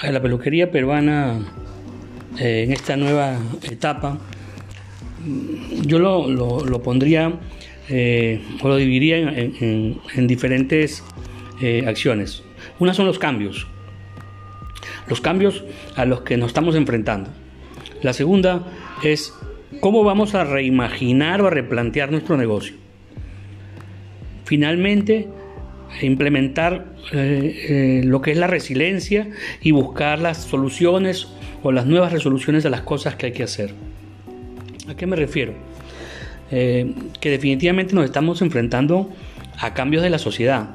a la peluquería peruana eh, en esta nueva etapa, yo lo, pondría eh, o lo dividiría en, diferentes eh, acciones. Una son los cambios, los cambios a los que nos estamos enfrentando. La segunda es cómo vamos a reimaginar o a replantear nuestro negocio. Finalmente, implementar eh, eh, lo que es la resiliencia y buscar las soluciones o las nuevas resoluciones a las cosas que hay que hacer. ¿A qué me refiero? Eh, que definitivamente nos estamos enfrentando a cambios de la sociedad,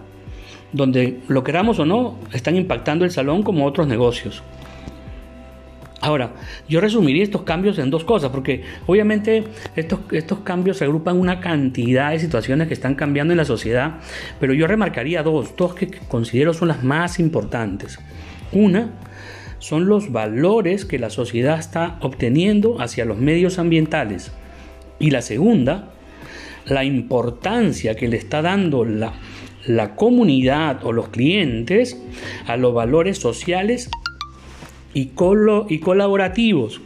donde lo queramos o no, están impactando el salón como otros negocios. Ahora, yo resumiría estos cambios en dos cosas, porque obviamente estos, estos cambios se agrupan una cantidad de situaciones que están cambiando en la sociedad, pero yo remarcaría dos, dos que considero son las más importantes. Una, son los valores que la sociedad está obteniendo hacia los medios ambientales. Y la segunda, la importancia que le está dando la, la comunidad o los clientes a los valores sociales y, y colaborativos.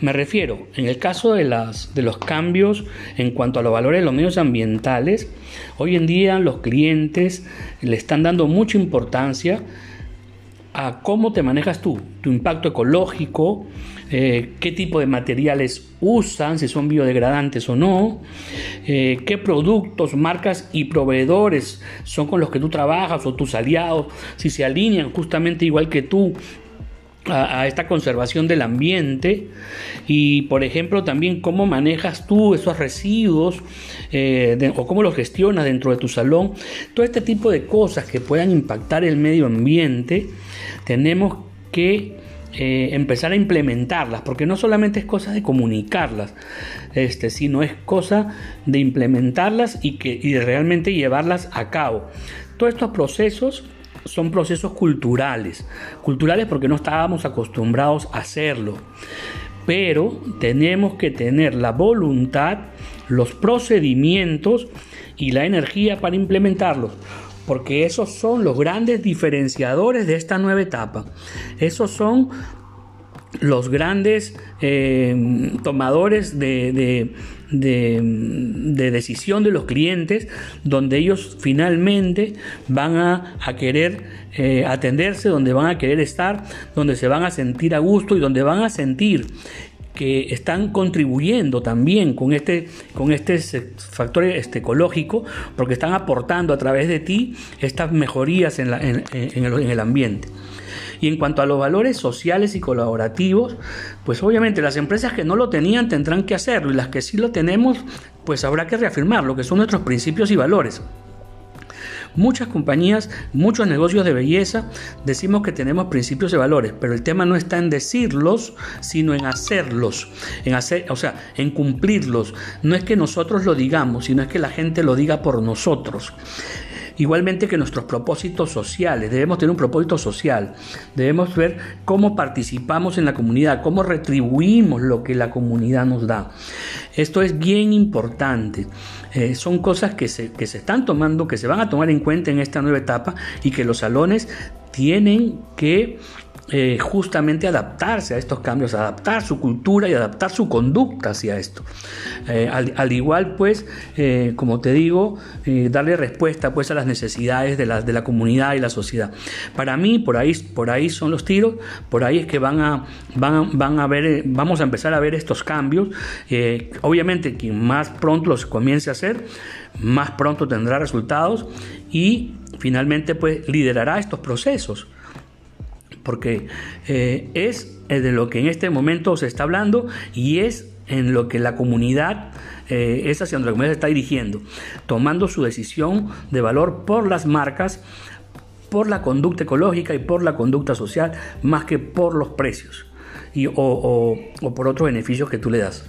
Me refiero, en el caso de, las, de los cambios en cuanto a los valores de los medios ambientales, hoy en día los clientes le están dando mucha importancia a cómo te manejas tú, tu impacto ecológico, eh, qué tipo de materiales usan, si son biodegradantes o no, eh, qué productos, marcas y proveedores son con los que tú trabajas o tus aliados, si se alinean justamente igual que tú a, esta conservación del ambiente y por ejemplo también cómo manejas tú esos residuos eh, o cómo los gestionas dentro de tu salón todo este tipo de cosas que puedan impactar el medio ambiente tenemos que eh, empezar a implementarlas, porque no solamente es cosa de comunicarlas, este, sino es cosa de implementarlas y, que, y de realmente llevarlas a cabo. Todos estos procesos son procesos culturales, culturales porque no estábamos acostumbrados a hacerlo, pero tenemos que tener la voluntad, los procedimientos y la energía para implementarlos porque esos son los grandes diferenciadores de esta nueva etapa. Esos son los grandes eh, tomadores de, decisión de los clientes, donde ellos finalmente van a, querer eh, atenderse, donde van a querer estar, donde se van a sentir a gusto y donde van a sentir que están contribuyendo también con este, con este factor este, ecológico, porque están aportando a través de ti estas mejorías en, en, el, ambiente. Y en cuanto a los valores sociales y colaborativos, pues obviamente las empresas que no lo tenían tendrán que hacerlo y las que sí lo tenemos, pues habrá que reafirmar lo que son nuestros principios y valores. Muchas compañías, muchos negocios de belleza, decimos que tenemos principios y valores, pero el tema no está en decirlos, sino en hacerlos, en hacer, o sea, en cumplirlos. No es que nosotros lo digamos, sino es que la gente lo diga por nosotros. Igualmente que nuestros propósitos sociales, debemos tener un propósito social, debemos ver cómo participamos en la comunidad, cómo retribuimos lo que la comunidad nos da. Esto es bien importante. Eh, son cosas que se, que se están tomando, que se van a tomar en cuenta en esta nueva etapa y que los salones tienen que eh, justamente adaptarse a estos cambios, adaptar su cultura y adaptar su conducta hacia esto. Eh, al, igual, pues, eh, como te digo, darle respuesta pues a las necesidades de la, de la comunidad y la sociedad. Para mí, por ahí, por ahí son los tiros, por ahí es que van a, van, van a ver, vamos a empezar a ver estos cambios. obviamente, quien más pronto los comience a hacer, más pronto tendrá resultados y finalmente pues liderará estos procesos porque eh, es eh, de lo que en este momento se está hablando y es en lo que la comunidad eh, es hacia donde la comunidad se está dirigiendo, tomando su decisión de valor por las marcas, por la conducta ecológica y por la conducta social, más que por los precios y, o por otros beneficios que tú le das.